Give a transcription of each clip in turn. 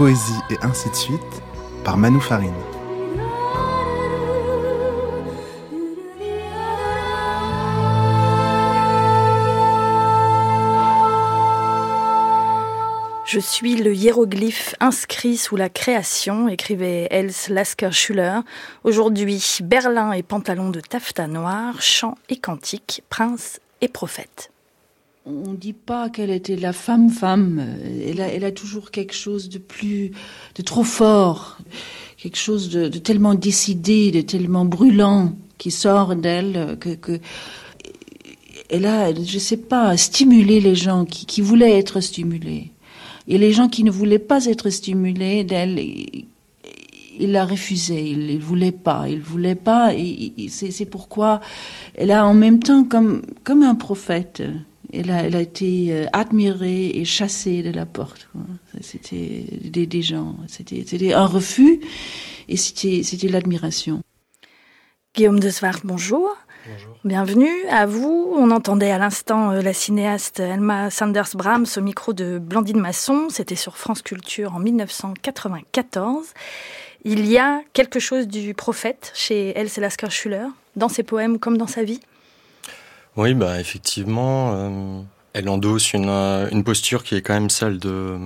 poésie et ainsi de suite par Manu Farine. Je suis le hiéroglyphe inscrit sous la création, écrivait Els Lasker-Schuller. Aujourd'hui, Berlin et pantalon de taffetas noir, chant et cantique, prince et prophète. On ne dit pas qu'elle était la femme-femme. Elle a, elle a, toujours quelque chose de plus, de trop fort, quelque chose de, tellement décidé, de tellement brûlant qui sort d'elle que, que elle a, je sais pas, stimulé les gens qui, qui voulaient être stimulés. Et les gens qui ne voulaient pas être stimulés d'elle, il l'a refusé, il ne voulait pas, il voulait pas, et, c'est pourquoi elle a en même temps comme, comme un prophète, elle a, elle a été admirée et chassée de la porte. C'était des, des, gens, c'était un refus et c'était l'admiration. Guillaume de Svart, bonjour. Bonjour. Bienvenue à vous. On entendait à l'instant la cinéaste Elma Sanders Brahms au micro de Blandine Masson. C'était sur France Culture en 1994. Il y a quelque chose du prophète chez Else Lasker Schuller, dans ses poèmes comme dans sa vie? Oui, bah, effectivement, euh, elle endosse une, une, posture qui est quand même celle de,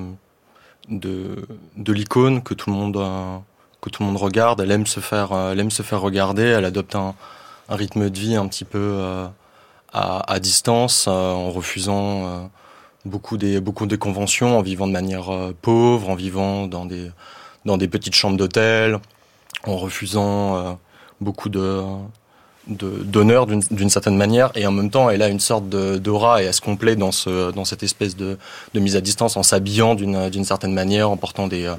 de, de l'icône que tout le monde. Euh, que tout le monde regarde, elle aime se faire, elle aime se faire regarder, elle adopte un, un rythme de vie un petit peu euh, à, à, distance, euh, en refusant euh, beaucoup des beaucoup des conventions, en vivant de manière pauvre, en vivant dans des dans des petites chambres d'hôtel, en refusant beaucoup de d'honneur d'une certaine manière et en même temps elle a une sorte d'aura et elle se complète dans ce dans cette espèce de, de mise à distance en s'habillant d'une certaine manière en portant des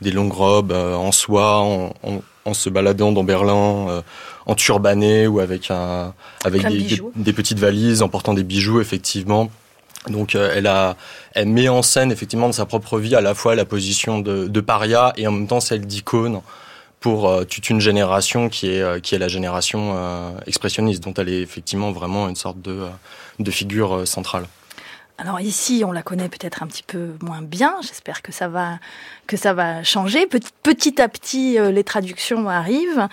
des longues robes en soie en, en, en se baladant dans Berlin euh, en turbané ou avec un avec des, des, des, petites valises en portant des bijoux effectivement. Donc euh, elle a elle met en scène effectivement de sa propre vie à la fois la position de, de paria et en même temps celle d'icône pour euh, toute une génération qui est euh, qui est la génération euh, expressionniste dont elle est effectivement vraiment une sorte de de figure centrale. Alors ici, on la connaît peut-être un petit peu moins bien. J'espère que ça va que ça va changer. Petit, à petit, euh, les traductions arrivent.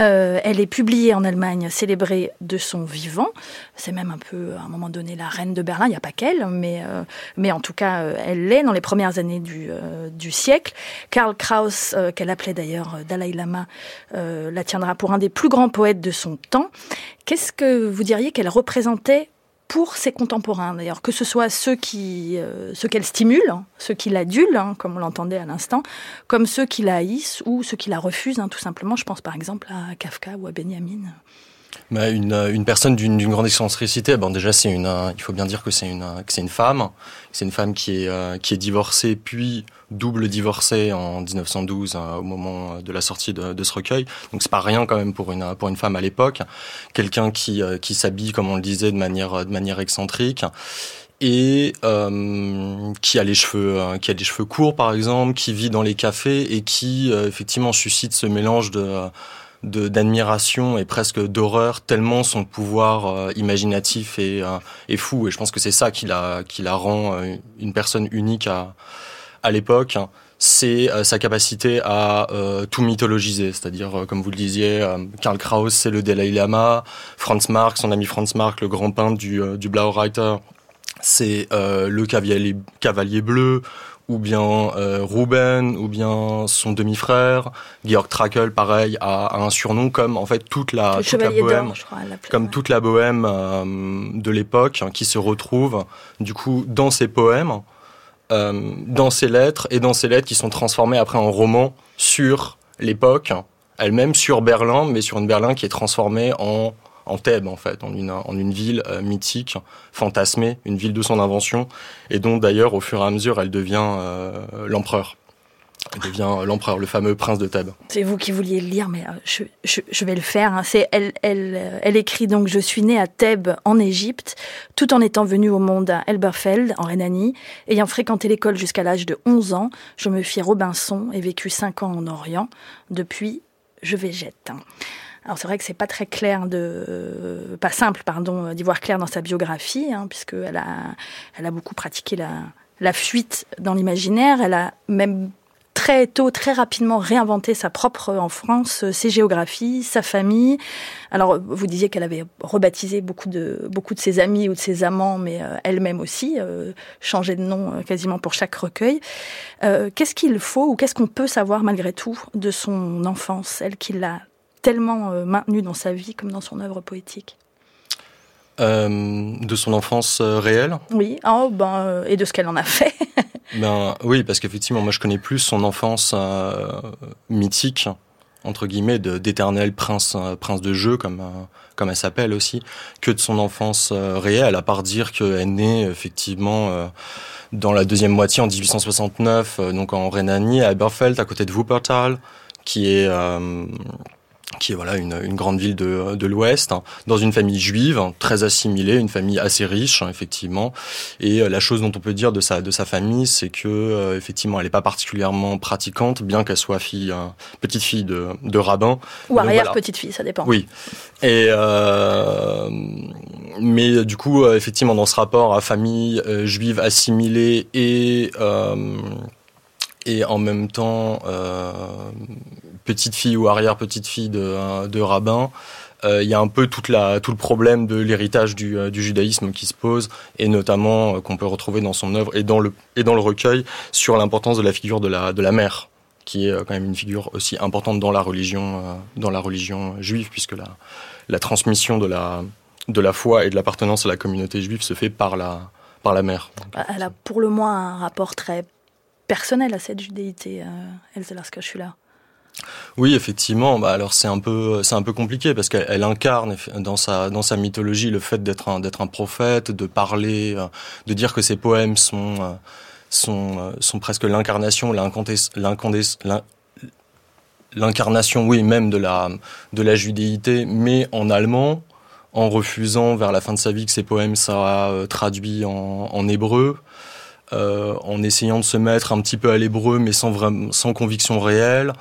Euh, elle est publiée en Allemagne, célébrée de son vivant. C'est même un peu, à un moment donné, la reine de Berlin. Il n'y a pas qu'elle, mais euh, mais en tout cas, elle l'est dans les premières années du du siècle. Karl Kraus, qu'elle appelait d'ailleurs Dalai Lama, la tiendra pour un des plus grands poètes de son temps. Qu'est-ce que vous diriez qu'elle représentait pour ses contemporains, d'ailleurs, que ce soit ceux qui, euh, ceux qu'elle stimule, hein, ceux qui l'adulent, hein, comme on l'entendait à l'instant, comme ceux qui la haïssent ou ceux qui la refusent, hein, tout simplement. Je pense par exemple à Kafka ou à Benjamin. Bah, une, personne d'une grande excentricité, bon déjà c'est une, il faut bien dire que c'est une, que c'est une femme, c'est une femme qui est, euh, qui est divorcée puis double divorcée en 1912 euh, au moment de la sortie de, de ce recueil. Donc c'est pas rien quand même pour une pour une femme à l'époque. Quelqu'un qui euh, qui s'habille comme on le disait de manière de manière excentrique et euh, qui a les cheveux euh, qui a des cheveux courts par exemple, qui vit dans les cafés et qui euh, effectivement suscite ce mélange de d'admiration et presque d'horreur tellement son pouvoir imaginatif est, est fou et je pense que c'est ça qui la qui la rend une personne unique à à l'époque c'est sa capacité à tout mythologiser. C'est-à-dire comme vous le disiez Karl Kraus c'est le Dalai Lama Franz Marc son ami Franz Marc le grand peintre du du Blaureiter c'est le cavalier cavalier bleu ou bien euh, Ruben, ou bien son demi-frère, Georg Trakl, pareil, a, a, un surnom comme en fait toute la, toute la bohème, crois, comme toute la bohème euh, de l'époque, hein, qui se retrouve du coup dans ses poèmes, euh, dans ses lettres et dans ses lettres qui sont transformées après en romans sur l'époque elle-même, sur Berlin, mais sur une Berlin qui est transformée en en Thèbes en fait, en une, en une ville euh, mythique, fantasmée, une ville de son invention, et dont d'ailleurs au fur et à mesure elle devient euh, l'empereur. Devient l'empereur, le fameux prince de Thèbes. C'est vous qui vouliez le lire, mais je, je, vais le faire. Hein. C'est elle, elle, elle écrit donc je suis née à Thèbes en Égypte, tout en étant venue au monde à Elberfeld en Rhénanie, ayant fréquenté l'école jusqu'à l'âge de 11 ans, je me fis Robinson et vécu 5 ans en Orient. Depuis, je végète. Alors c'est vrai que c'est pas très clair de, euh, pas simple pardon, d'y voir clair dans sa biographie, hein, puisque elle a, elle a beaucoup pratiqué la, la fuite dans l'imaginaire. Elle a même très tôt, très rapidement réinventé sa propre enfance, ses géographies, sa famille. Alors, vous disiez qu'elle avait rebaptisé beaucoup de, beaucoup de ses amis ou de ses amants, mais elle-même aussi, changé de nom quasiment pour chaque recueil. qu'est-ce qu'il faut ou qu'est-ce qu'on peut savoir malgré tout de son enfance, elle qui l'a tellement maintenue dans sa vie comme dans son œuvre poétique? Euh, de son enfance euh, réelle Oui, oh, ben, euh, et de ce qu'elle en a fait. ben, oui, parce qu'effectivement, moi je connais plus son enfance mythique, entre guillemets, d'éternel prince, prince de jeu, comme, comme elle s'appelle aussi, que de son enfance réelle, à part dire qu'elle est née effectivement dans la deuxième moitié en 1869, donc en Rhénanie, à Eberfeld, à côté de Wuppertal, qui est qui est voilà une, une grande ville de, de l'Ouest, hein, dans une famille juive hein, très assimilée, une famille assez riche hein, effectivement. Et euh, la chose dont on peut dire de sa de sa famille, c'est que euh, effectivement, elle n'est pas particulièrement pratiquante, bien qu'elle soit fille petite fille de, de rabbin. Ou arrière petite fille, ça dépend. Oui. Et euh, mais du coup, effectivement, dans ce rapport à famille juive assimilée et et en même temps euh, petite fille ou arrière petite fille de, de rabbin, euh, il y a un peu toute la, tout le problème de l'héritage du, euh, du, judaïsme qui se pose, et notamment qu'on peut retrouver dans son œuvre et dans le, et dans le recueil sur l'importance de la figure de la, de la mère, qui est quand même une figure aussi importante dans la religion, dans la religion juive, puisque la, la transmission de la, de la foi et de l'appartenance à la communauté juive se fait par la, par la mère. Elle a pour le moins un rapport très personnel à cette judéité, euh, Elsa là. Oui, effectivement. Bah alors c'est un peu c'est un peu compliqué parce qu'elle incarne dans sa dans sa mythologie le fait d'être un d'être un prophète, de parler, euh, de dire que ses poèmes sont euh, sont euh, sont presque l'incarnation, l'incarnation, oui, même de la de la judéité, mais en allemand, en refusant vers la fin de sa vie que ses poèmes soient traduits en, hébreu. En essayant de se mettre un petit peu à l'hébreu, mais sans, sans conviction réelle.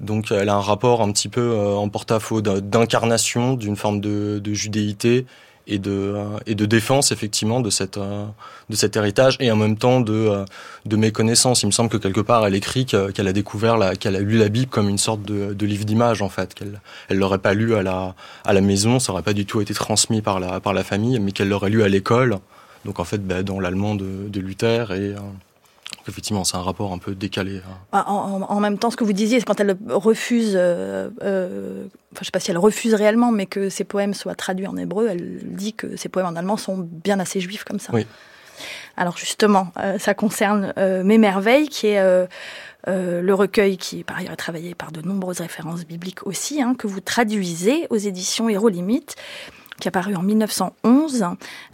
Donc elle a un rapport un petit peu euh, en porte-à-faux d'incarnation d'une forme de, de, judéité et de, euh, et de défense effectivement de, cette, de cet héritage et en même temps de, de méconnaissance. Il me semble que quelque part elle écrit qu'elle a découvert, qu'elle a lu la Bible comme une sorte de, de livre d'image en fait, qu'elle elle l'aurait pas lu à la, à la maison, ça aurait pas du tout été transmis par la, par la famille, mais qu'elle l'aurait lu à l'école donc en fait, bah, dans l'allemand de, Luther et euh, effectivement, c'est un rapport un peu décalé. Hein. Ah, en, même temps, ce que vous disiez, c'est quand elle refuse, euh, euh, enfin, je sais pas si elle refuse réellement, mais que ses poèmes soient traduits en hébreu, elle dit que ses poèmes en allemand sont bien assez juifs comme ça. Oui. Alors justement, ça concerne Mes merveilles, qui est le recueil qui, par ailleurs, est travaillé par de nombreuses références bibliques aussi, hein, que vous traduisez aux éditions Héros Limite qui a paru en 1911.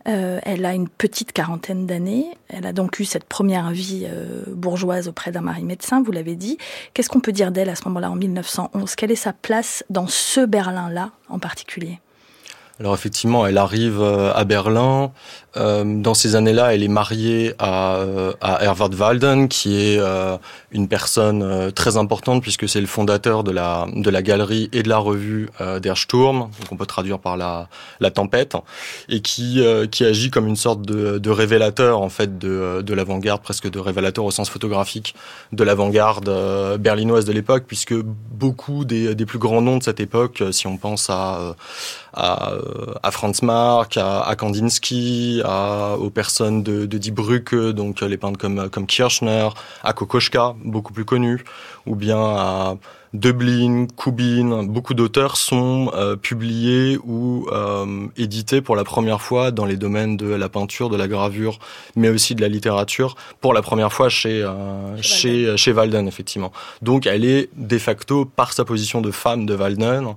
Euh, elle a une petite quarantaine d'années. Elle a donc eu cette première vie euh, bourgeoise auprès d'un mari médecin, vous l'avez dit. Qu'est-ce qu'on peut dire d'elle à ce moment-là, en 1911 Quelle est sa place dans ce Berlin-là en particulier? Alors effectivement, elle arrive euh, à Berlin. Euh, dans ces années-là, elle est mariée à, euh, à Herwart Walden, qui est une personne très importante puisque c'est le fondateur de la de la galerie et de la revue Der Sturm, donc on peut traduire par la la tempête, et qui qui agit comme une sorte de, de révélateur en fait de de l'avant-garde, presque de révélateur au sens photographique de l'avant-garde berlinoise de l'époque, puisque beaucoup des des plus grands noms de cette époque, si on pense à à, à Franz Marc, à, Kandinsky, à, aux personnes de, de Die Brücke, donc les peintres comme, comme Kirchner, à Kokoschka, beaucoup plus connu, ou bien à Dublin, Kubin, beaucoup d'auteurs sont euh, publiés ou euh, édités pour la première fois dans les domaines de la peinture, de la gravure, mais aussi de la littérature, pour la première fois chez euh, chez, chez Walden effectivement. Donc elle est de facto par sa position de femme de Walden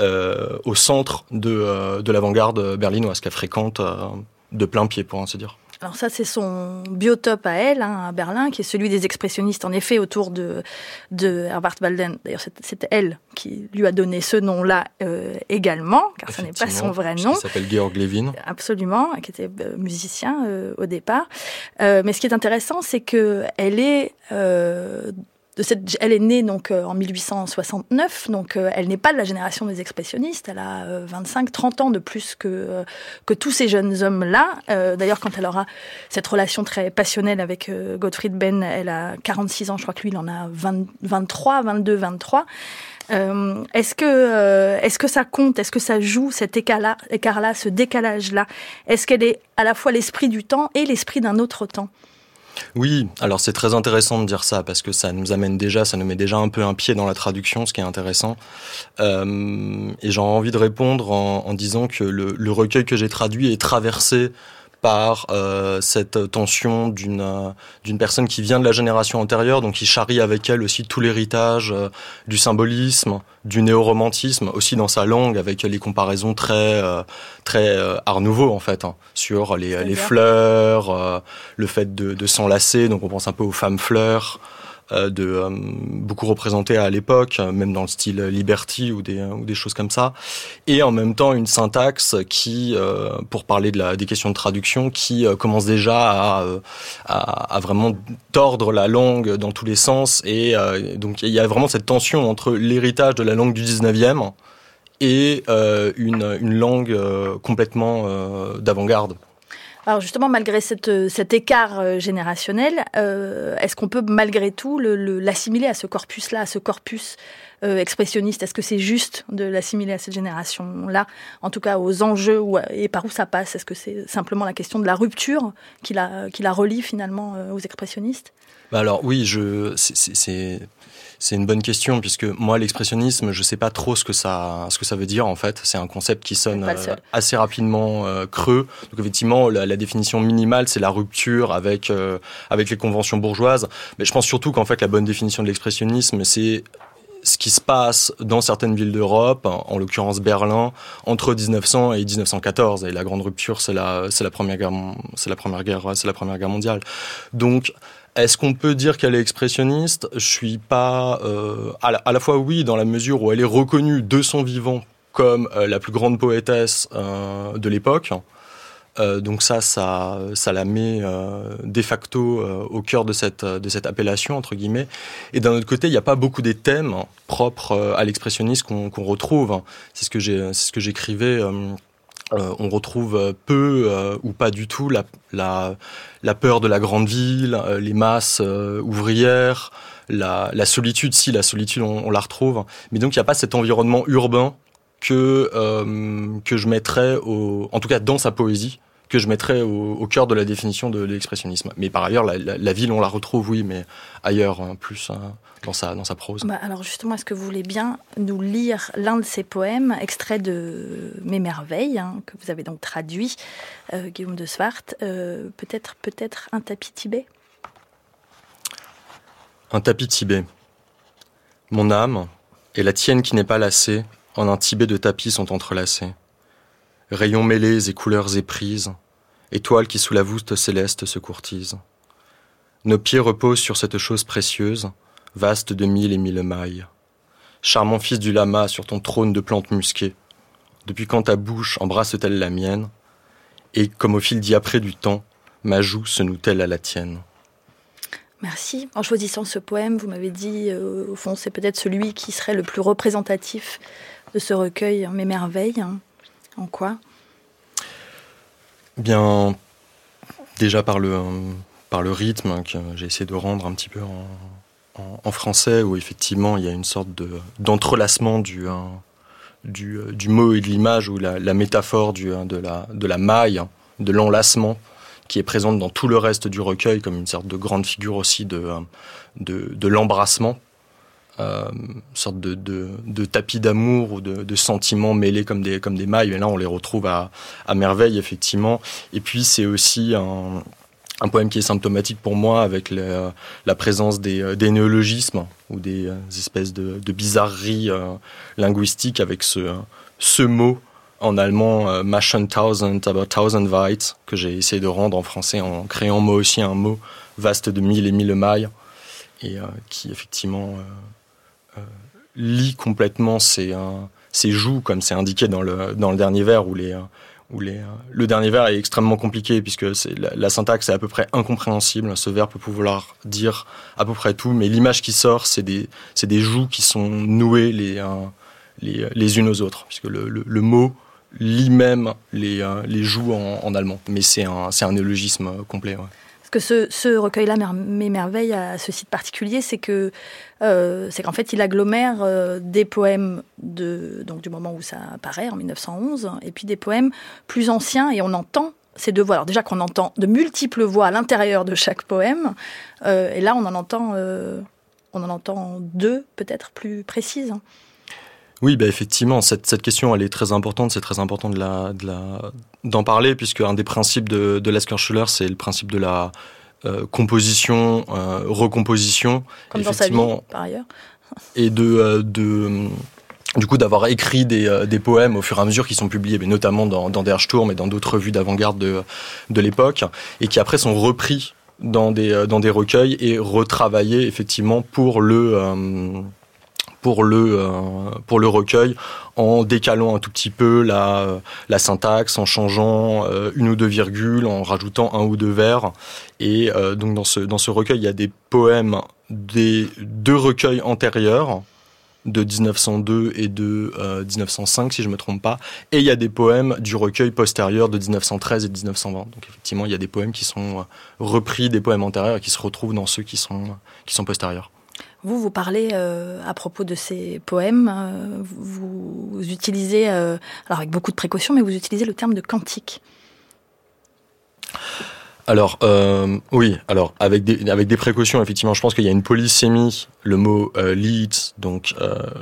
euh, au centre de, euh, de l'avant-garde berlinoise qu'elle fréquente euh, de plein pied, pour ainsi dire. Alors ça, c'est son biotope à elle, hein, à Berlin, qui est celui des expressionnistes, en effet, autour de, de Herbert Walden. D'ailleurs, c'est elle qui lui a donné ce nom-là également, car ce n'est pas son vrai nom. Il s'appelle Georg Levin. Absolument, qui était musicien au départ. mais ce qui est intéressant, c'est que elle est de cette. Elle est née donc en 1869, donc elle n'est pas de la génération des expressionnistes. Elle a 25, 30 ans de plus que que tous ces jeunes hommes là. D'ailleurs, quand elle aura cette relation très passionnelle avec Gottfried Benn, elle a 46 ans, je crois que lui il en a 23, 22, 23. Euh, est-ce que euh, est-ce que ça compte? Est-ce que ça joue cet écart-là, ce décalage-là? Est-ce qu'elle est à la fois l'esprit du temps et l'esprit d'un autre temps? Oui, alors c'est très intéressant de dire ça parce que ça nous amène déjà, ça nous met déjà un peu un pied dans la traduction, ce qui est intéressant. Euh, et j'ai envie de répondre en, disant que le, le recueil que j'ai traduit est traversé par euh, cette tension d'une euh, d'une personne qui vient de la génération antérieure, donc qui charrie avec elle aussi tout l'héritage euh, du symbolisme, du néo-romantisme, aussi dans sa langue, avec les comparaisons très très art nouveau en fait, hein, sur les, les fleurs, le fait de, de s'enlacer, donc on pense un peu aux femmes fleurs. Euh, de euh, beaucoup représenté à l'époque, même dans le style Liberty ou des, ou des choses comme ça, et en même temps une syntaxe qui, euh, pour parler de la, des questions de traduction, qui commence déjà à, à, à, vraiment tordre la langue dans tous les sens, et donc il y a vraiment cette tension entre l'héritage de la langue du 19e et une, une langue complètement d'avant-garde. Alors justement, malgré cette, cet écart euh, générationnel, euh, est-ce qu'on peut malgré tout l'assimiler à ce corpus-là, à ce corpus euh, expressionniste? Est-ce que c'est juste de l'assimiler à cette génération-là? En tout cas, aux enjeux et par où ça passe? Est-ce que c'est simplement la question de la rupture qui la, qui la relie finalement aux expressionnistes? Bah Alors oui, je, c'est c'est une bonne question puisque moi l'expressionnisme, je sais pas trop ce que ça ce que ça veut dire en fait. C'est un concept qui sonne euh, assez rapidement euh, creux. Donc effectivement, la, définition minimale, c'est la rupture avec euh, avec les conventions bourgeoises. Mais je pense surtout qu'en fait la bonne définition de l'expressionnisme, c'est ce qui se passe dans certaines villes d'Europe, en l'occurrence Berlin, entre 1900 et 1914. Et la grande rupture, c'est la, c'est la première guerre, c'est la première guerre, c'est la première guerre mondiale. Donc, est-ce qu'on peut dire qu'elle est expressionniste? Je suis pas euh, à, la, fois oui dans la mesure où elle est reconnue de son vivant comme euh, la plus grande poétesse euh, de l'époque. donc ça, ça, ça la met de facto au cœur de cette de cette appellation entre guillemets. Et d'un autre côté, il n'y a pas beaucoup des thèmes propres à l'expressionnisme qu'on retrouve. C'est ce que j'écrivais euh, on retrouve euh, peu euh, ou pas du tout la, la, la, peur de la grande ville, les masses ouvrières, la, la, solitude. Si la solitude, on, on la retrouve, mais donc il n'y a pas cet environnement urbain que que je mettrais au, en tout cas dans sa poésie, que je mettrais au, au cœur de la définition de l'expressionnisme. Mais par ailleurs, la, la, ville, on la retrouve, oui, mais ailleurs, hein, plus. Hein dans sa, dans sa prose. Bah alors justement, est-ce que vous voulez bien nous lire l'un de ses poèmes, extrait de Mes merveilles, hein, que vous avez donc traduit, euh, Guillaume de Swart, euh, peut-être peut-être un tapis tibet? Un tapis tibet. Mon âme et la tienne qui n'est pas lassée, en un tibet de tapis sont entrelacés. Rayons mêlés et couleurs éprises, étoiles qui sous la voûte céleste se courtisent. Nos pieds reposent sur cette chose précieuse, vaste de mille et mille mailles. Charmant fils du lama sur ton trône de plantes musquées, depuis quand ta bouche embrasse-t-elle la mienne? Et comme au fil diapré du temps, ma joue se noue-t-elle à la tienne? Merci. En choisissant ce poème, vous m'avez dit, euh, au fond, c'est peut-être celui qui serait le plus représentatif de ce recueil, Mes merveilles. En quoi? Bien, déjà par le, rythme que j'ai essayé de rendre un petit peu en, français où effectivement il y a une sorte de d'entrelacement du, du, du mot et de l'image ou la, métaphore du, de, la, maille, de l'enlacement qui est présente dans tout le reste du recueil comme une sorte de grande figure aussi de l'embrassement. Euh, sorte de, de, de tapis d'amour ou de, de, sentiments mêlés comme des, comme des mailles. Et là, on les retrouve à, à merveille, effectivement. Et puis, c'est aussi un, un poème qui est symptomatique pour moi avec la présence des, euh, des, néologismes ou des, euh, espèces de, bizarreries euh, linguistiques avec ce, ce mot en allemand euh, Maschentausend, aber Tausendweit, que j'ai essayé de rendre en français en créant moi aussi un mot vaste de mille et mille mailles et qui effectivement lit complètement ses, ses joues comme c'est indiqué dans le, dans le dernier vers où les, où les, le dernier vers est extrêmement compliqué puisque la, syntaxe est à peu près incompréhensible. Ce vers peut pouvoir dire à peu près tout, mais l'image qui sort, c'est des, des joues qui sont nouées les, les, les, unes aux autres, puisque le, le, mot lit même les, les joues en, allemand. Mais c'est un, un néologisme complet. Que ce, ce recueil-là m'émerveille à ce site particulier, c'est euh, qu'en fait il agglomère euh, des poèmes donc du moment où ça apparaît en 1911 et puis des poèmes plus anciens et on entend ces deux voix. Alors déjà qu'on entend de multiples voix à l'intérieur de chaque poème euh, et là on en entend on en entend deux peut-être plus précises. Oui, bah effectivement, cette, cette, question, elle est très importante. C'est très important de la, de la, d'en parler, puisque un des principes de, de Schuller, c'est le principe de la euh, composition, euh, recomposition. Comme dans sa vie, par ailleurs. Et de, euh, de du coup, d'avoir écrit des, euh, des, poèmes au fur et à mesure qui sont publiés, mais notamment dans, dans Der Sturm et dans d'autres revues d'avant-garde de, de l'époque, et qui après sont repris dans des, dans des recueils et retravaillés effectivement pour le pour le, euh, pour le recueil en décalant un tout petit peu la, la syntaxe, en changeant euh, une ou deux virgules, en rajoutant un ou deux vers. Et euh, donc dans ce, dans ce recueil, il y a des poèmes des deux recueils antérieurs de 1902 et de 1905 si je me trompe pas. Et il y a des poèmes du recueil postérieur de 1913 et de 1920 donc effectivement il y a des poèmes qui sont repris des poèmes antérieurs et qui se retrouvent dans ceux qui sont qui sont postérieurs vous, vous parlez euh, à propos de ces poèmes, euh, vous, utilisez, euh, alors avec beaucoup de précautions, mais vous utilisez le terme de cantique. Alors oui, alors avec des avec des précautions effectivement, je pense qu'il y a une polysémie. Le mot leads, donc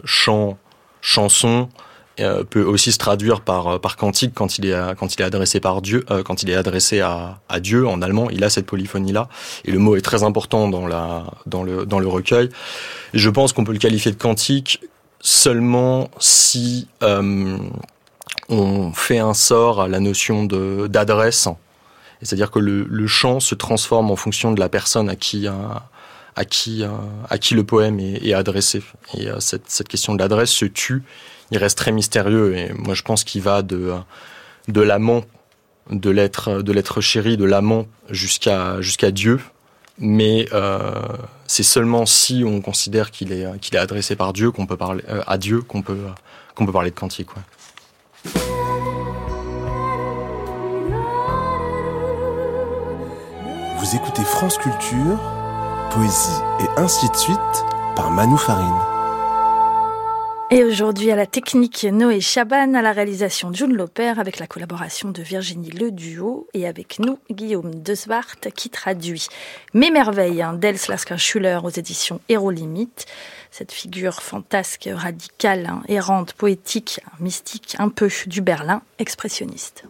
chant, chanson, peut aussi se traduire par euh, par cantique quand il est quand il est adressé par Dieu euh, quand il est adressé à, à Dieu en allemand. Il a cette polyphonie là et le mot est très important dans la dans le dans le recueil. Je pense qu'on peut le qualifier de cantique seulement si on fait un sort à la notion de d'adresse. C'est-à-dire que le, le chant se transforme en fonction de la personne à qui à qui à qui le poème est, est adressé. Et cette, cette question de l'adresse se tue il reste très mystérieux. Et moi, je pense qu'il va de, l'amant, de l'être, chéri, de l'amant jusqu'à, Dieu. Mais euh, c'est seulement si on considère qu'il est, qu'il est adressé par Dieu qu'on peut parler euh, à Dieu qu'on peut, qu'on peut parler de cantique. Vous écoutez France Culture, poésie et ainsi de suite par Manou Farine. Et aujourd'hui, à la technique Noé Chaban, à la réalisation June Loper, avec la collaboration de Virginie Le Duo, et avec nous, Guillaume Deswart, qui traduit Mes merveilles hein, d'Els Schuller aux éditions Héros Limite. Cette figure fantasque, radicale, hein, errante, poétique, mystique, un peu du Berlin, expressionniste.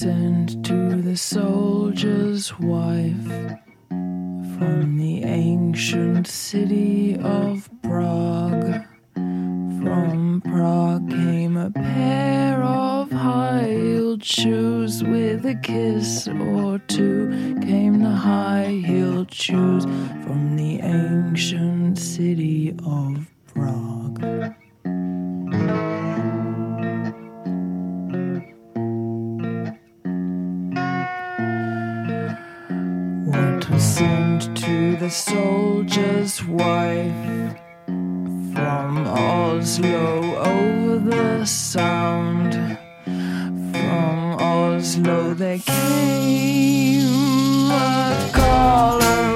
Sent to the soldier's wife from the ancient city of Prague. From Prague came a pair of high heeled shoes with a kiss or two. Came the high heeled shoes from the ancient city of Oslo over the sound. From Oslo they came a caller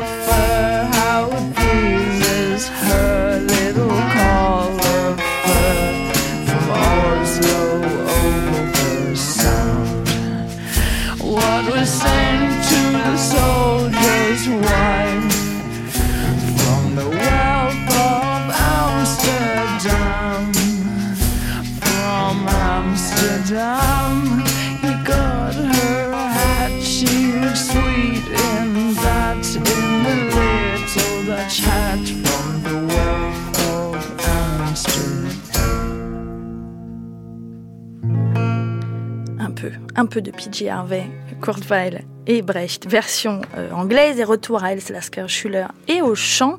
un peu de P.J. Harvey, Kurt Weill et Brecht, version euh, anglaise, et retour à Else Lasker Schuller et au chant.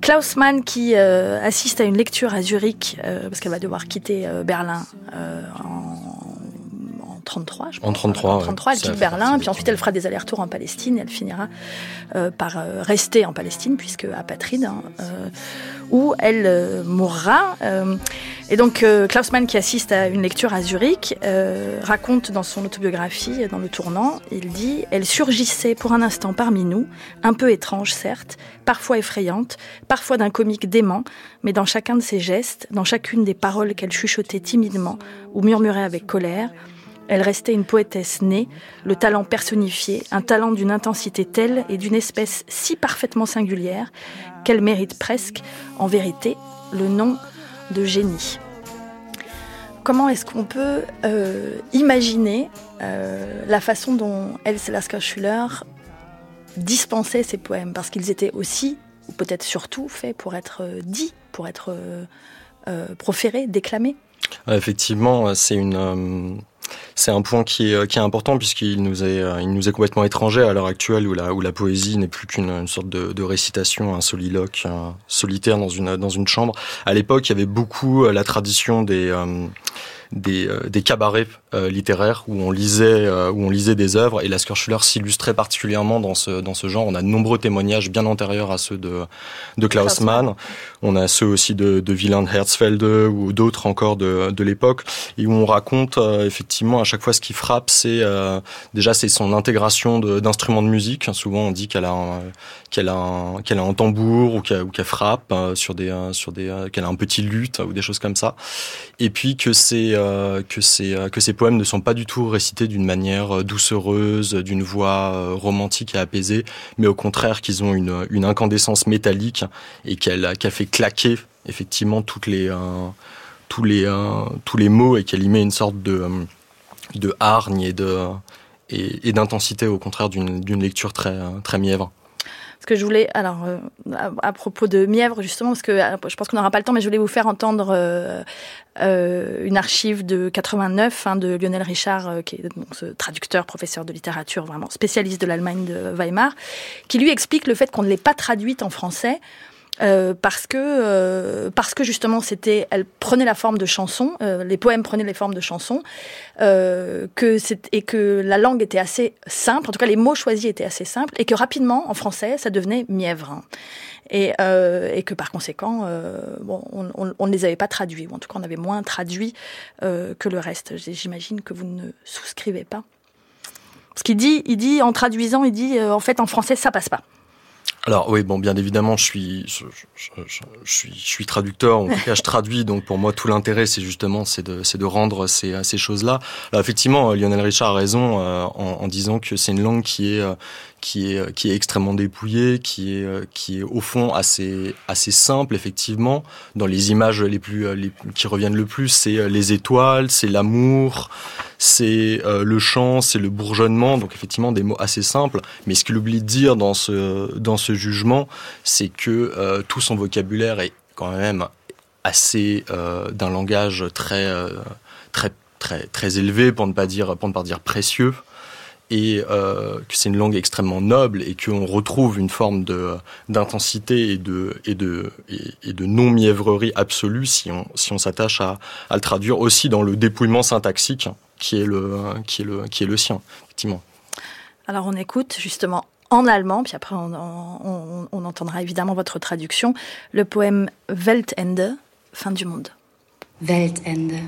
Klaus Mann qui euh, assiste à une lecture à Zurich, euh, parce qu'elle va devoir quitter Berlin en 33, je pense. En 33, en 33 elle quitte Berlin, puis ensuite elle fera des allers-retours en Palestine, et elle finira par rester en Palestine, puisque apatride, hein, où elle mourra. Et donc Klaus Mann, qui assiste à une lecture à Zurich, raconte dans son autobiographie, dans le tournant, il dit « Elle surgissait pour un instant parmi nous, un peu étrange certes, parfois effrayante, parfois d'un comique dément, mais dans chacun de ses gestes, dans chacune des paroles qu'elle chuchotait timidement ou murmurait avec colère, elle restait une poétesse née, le talent personnifié, un talent d'une intensité telle et d'une espèce si parfaitement singulière qu'elle mérite presque, en vérité, le nom de génie. Comment est-ce qu'on peut euh, imaginer euh, la façon dont Else Lasker Schuller dispensait ses poèmes? Parce qu'ils étaient aussi, ou peut-être surtout, faits pour être euh, dits, pour être proférés, déclamés. Effectivement, c'est une c'est un point qui est, euh, qui est important puisqu'il nous est, euh, il nous est complètement étranger à l'heure actuelle où la, où la poésie n'est plus qu'une sorte de, de, récitation, un soliloque un solitaire dans une, dans une chambre. À l'époque, il y avait beaucoup euh, la tradition des, des, des cabarets euh, littéraire où on lisait euh, où on lisait des œuvres et Lasker Schuller s'illustrait particulièrement dans ce dans ce genre. On a de nombreux témoignages bien antérieurs à ceux de de Klaus Mann. On a ceux aussi de, de Wieland Herzfelde ou d'autres encore de, de l'époque et où on raconte euh, effectivement à chaque fois ce qui frappe, c'est déjà c'est son intégration d'instruments de, musique. Souvent on dit qu'elle a qu'elle a un, qu'elle a un tambour ou qu'elle qu'elle frappe sur des sur des qu'elle a un petit luth ou des choses comme ça. Et puis que c'est que c'est que c'est poèmes ne sont pas du tout récités d'une manière euh, doucereuse, d'une voix euh, romantique et apaisée, mais au contraire qu'ils ont une, incandescence métallique et qu'elle a fait claquer effectivement euh, tous, les, tous les mots et qu'elle y met une sorte de, hargne et d'intensité au contraire d'une lecture très, très mièvre que je voulais, alors euh, à, propos de Mièvre justement, parce que euh, je pense qu'on n'aura pas le temps, mais je voulais vous faire entendre euh, une archive de 89 hein, de Lionel Richard, qui est donc ce traducteur, professeur de littérature, vraiment spécialiste de l'Allemagne de Weimar, qui lui explique le fait qu'on ne l'ait pas traduite en français euh, parce que euh, parce que justement c'était elle prenait la forme de chansons euh, les poèmes prenaient les formes de chansons que c'est et que la langue était assez simple en tout cas les mots choisis étaient assez simples et que rapidement en français ça devenait mièvre. Et, et que par conséquent bon on, on, on, ne les avait pas traduits ou en tout cas on avait moins traduit que le reste. J'imagine que vous ne souscrivez pas. Parce qu'il dit il dit en traduisant il dit en fait en français ça passe pas alors oui, bon, bien évidemment, je suis, je, suis, je suis traducteur. En tout cas, je traduis. Donc pour moi, tout l'intérêt, c'est justement, c'est de, c'est de rendre ces, ces choses-là. Alors effectivement, Lionel Richard a raison euh, en, en, disant que c'est une langue qui est, euh, qui est qui est extrêmement dépouillé, qui est est au fond assez simple effectivement. Dans les images les plus les, qui reviennent le plus, c'est euh, les étoiles, c'est l'amour, c'est euh, le chant, c'est le bourgeonnement. Donc effectivement des mots assez simples. Mais ce qu'il oublie de dire dans ce jugement, c'est que euh, tout son vocabulaire est quand même assez euh, d'un langage très très élevé pour ne pas dire pour ne pas dire précieux et euh, que c'est une langue extrêmement noble et qu'on retrouve une forme de d'intensité et de et de et, de non mièvrerie absolue si on si on s'attache à, à le traduire aussi dans le dépouillement syntaxique qui est le qui est le qui est le sien effectivement. Alors on écoute justement en allemand, puis après on, on, on entendra évidemment votre traduction, le poème Weltende, fin du monde. Weltende.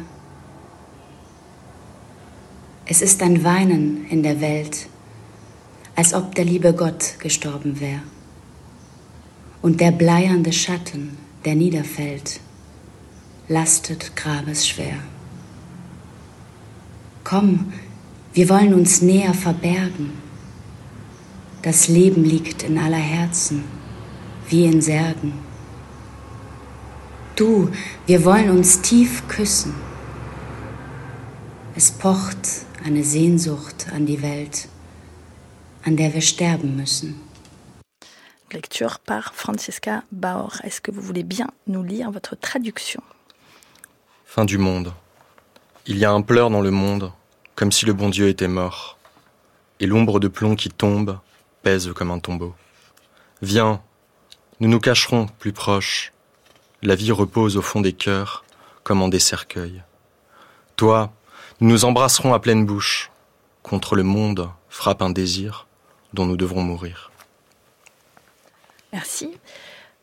Es ist ein Weinen in der Welt, als ob der liebe Gott gestorben wäre. Und der bleiernde Schatten, der niederfällt, lastet grabesschwer. Komm, wir wollen uns näher verbergen. Das Leben liegt in aller Herzen, wie in Särgen. Du, wir wollen uns tief küssen. Es pocht eine Sehnsucht an die Welt, an der wir sterben müssen. Lecture par Franziska Bauer. Est-ce que vous voulez bien nous lire votre traduction? Fin du monde. Il y a un pleur dans le monde comme si le bon Dieu était mort, et l'ombre de plomb qui tombe pèse comme un tombeau. Viens, nous nous cacherons plus proches. La vie repose au fond des cœurs, comme en des cercueils. Toi, nous embrasserons à pleine bouche. Contre le monde frappe un désir dont nous devrons mourir. Merci.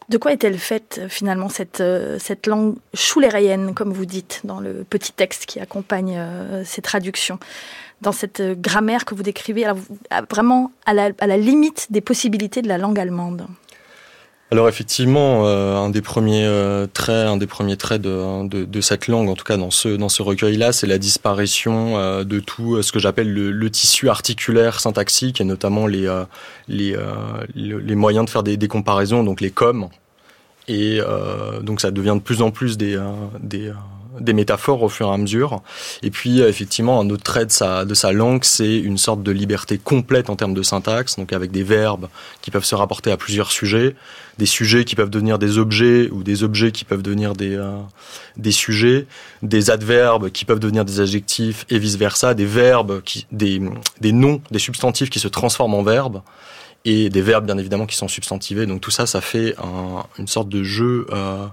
De quoi est-elle faite finalement cette, euh, langue choulérayenne, comme vous dites, dans le petit texte qui accompagne euh, ces traductions? Dans cette euh, grammaire que vous décrivez, vraiment à la limite des possibilités de la langue allemande alors effectivement, un des premiers traits, un des premiers traits de, de, de, cette langue, en tout cas dans ce dans ce recueil-là, c'est la disparition de tout ce que j'appelle le, le, tissu articulaire syntaxique et notamment les les, les moyens de faire des, des comparaisons, donc les com, et euh, donc ça devient de plus en plus des, euh, des, euh, des, métaphores au fur et à mesure. Et puis effectivement, un autre trait de sa, de sa langue, c'est une sorte de liberté complète en termes de syntaxe, donc avec des verbes qui peuvent se rapporter à plusieurs sujets, des sujets qui peuvent devenir des objets ou des objets qui peuvent devenir des, des sujets, des adverbes qui peuvent devenir des adjectifs et vice-versa, des verbes, qui, des, des noms, des substantifs qui se transforment en verbes et des verbes bien évidemment qui sont substantivés. Donc tout ça, ça fait un, une sorte de jeu euh,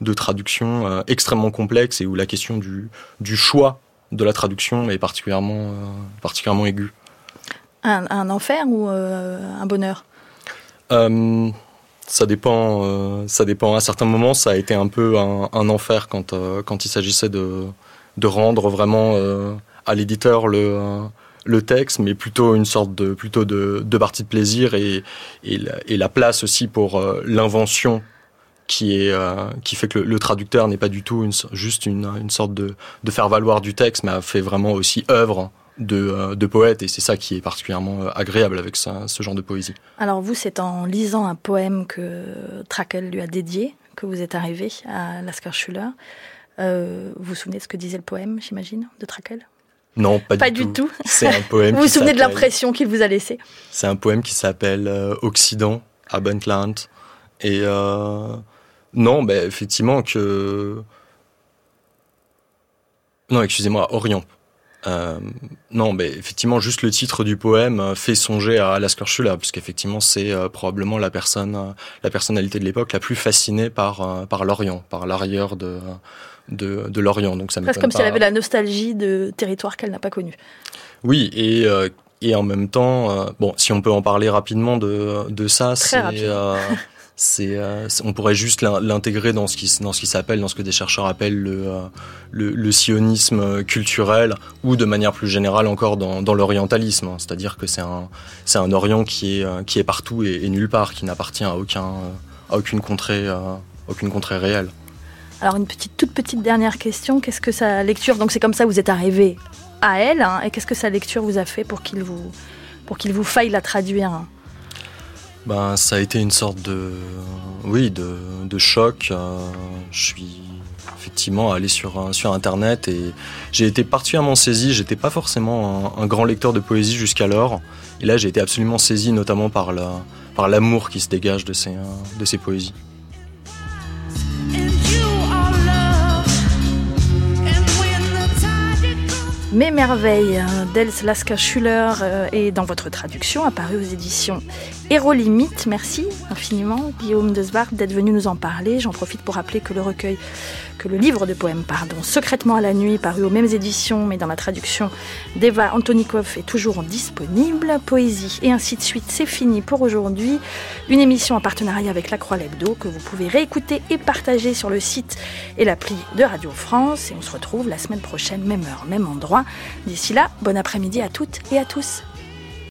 de traduction euh, extrêmement complexe et où la question du, du choix de la traduction est particulièrement, euh, particulièrement aiguë. Un, un, enfer ou un bonheur? Ça dépend, ça dépend. À certains moments, ça a été un peu un, un enfer quand, quand il s'agissait de, de rendre vraiment à l'éditeur le, le texte, mais plutôt une sorte de plutôt de, de partie de plaisir et, et, la, place aussi pour euh, l'invention qui est euh, qui fait que le, traducteur n'est pas du tout une, juste une, une sorte de, de faire valoir du texte, mais a fait vraiment aussi œuvre de, euh, de poète et c'est ça qui est particulièrement agréable avec ce genre de poésie. Alors vous, c'est en lisant un poème que Trakel lui a dédié que vous êtes arrivé à Lasker Schuller. Vous vous souvenez de ce que disait le poème, j'imagine, de Trakel? Non, pas, pas du, du tout. tout. C'est un poème. vous vous souvenez de l'impression qu'il vous a laissé C'est un poème qui s'appelle euh, Occident, Abendland. Et euh, non, ben, effectivement que... Non, excusez-moi, Orient. Euh, non, mais effectivement, juste le titre du poème fait songer à Lasker Schuller, puisqu'effectivement, c'est euh, probablement la personne, euh, la personnalité de l'époque la plus fascinée par euh, par l'Orient, par l'arrière de de, de l'Orient. Donc ça Presque comme pas... si elle avait la nostalgie de territoire qu'elle n'a pas connu. Oui, et et en même temps, bon, si on peut en parler rapidement de de ça, c'est euh, on pourrait juste l'intégrer dans ce qui s'appelle dans ce que des chercheurs appellent le, euh, sionisme culturel ou de manière plus générale encore dans, l'orientalisme c'est-à-dire que c'est un orient qui est euh, partout et, nulle part qui n'appartient à aucun à aucune contrée réelle. Alors une petite toute petite dernière question. Qu'est-ce que sa lecture donc c'est comme ça vous êtes arrivé à elle hein, et qu'est-ce que sa lecture vous a fait pour qu'il vous pour qu'il vous faille la traduire hein? Ben, ça a été une sorte de, oui, de, choc. Euh, je suis effectivement allé sur, sur Internet et j'ai été particulièrement saisi. J'étais pas forcément un, grand lecteur de poésie jusqu'alors. Et là, j'ai été absolument saisi notamment par la, par l'amour qui se dégage de ces, de ces poésies. Mes merveilles d'Els Laska Schuller est dans votre traduction, apparue aux éditions Hérolimite. Merci infiniment, Guillaume Desbar, d'être venu nous en parler. J'en profite pour rappeler que le recueil, que le livre de poèmes, pardon, Secrètement à la nuit, paru aux mêmes éditions, mais dans la traduction d'Eva Antonikov, est toujours disponible. Poésie et ainsi de suite, c'est fini pour aujourd'hui. Une émission en partenariat avec La Croix Lebdo que vous pouvez réécouter et partager sur le site et l'appli de Radio France. Et on se retrouve la semaine prochaine, même heure, même endroit. D'ici là, bon après-midi à toutes et à tous.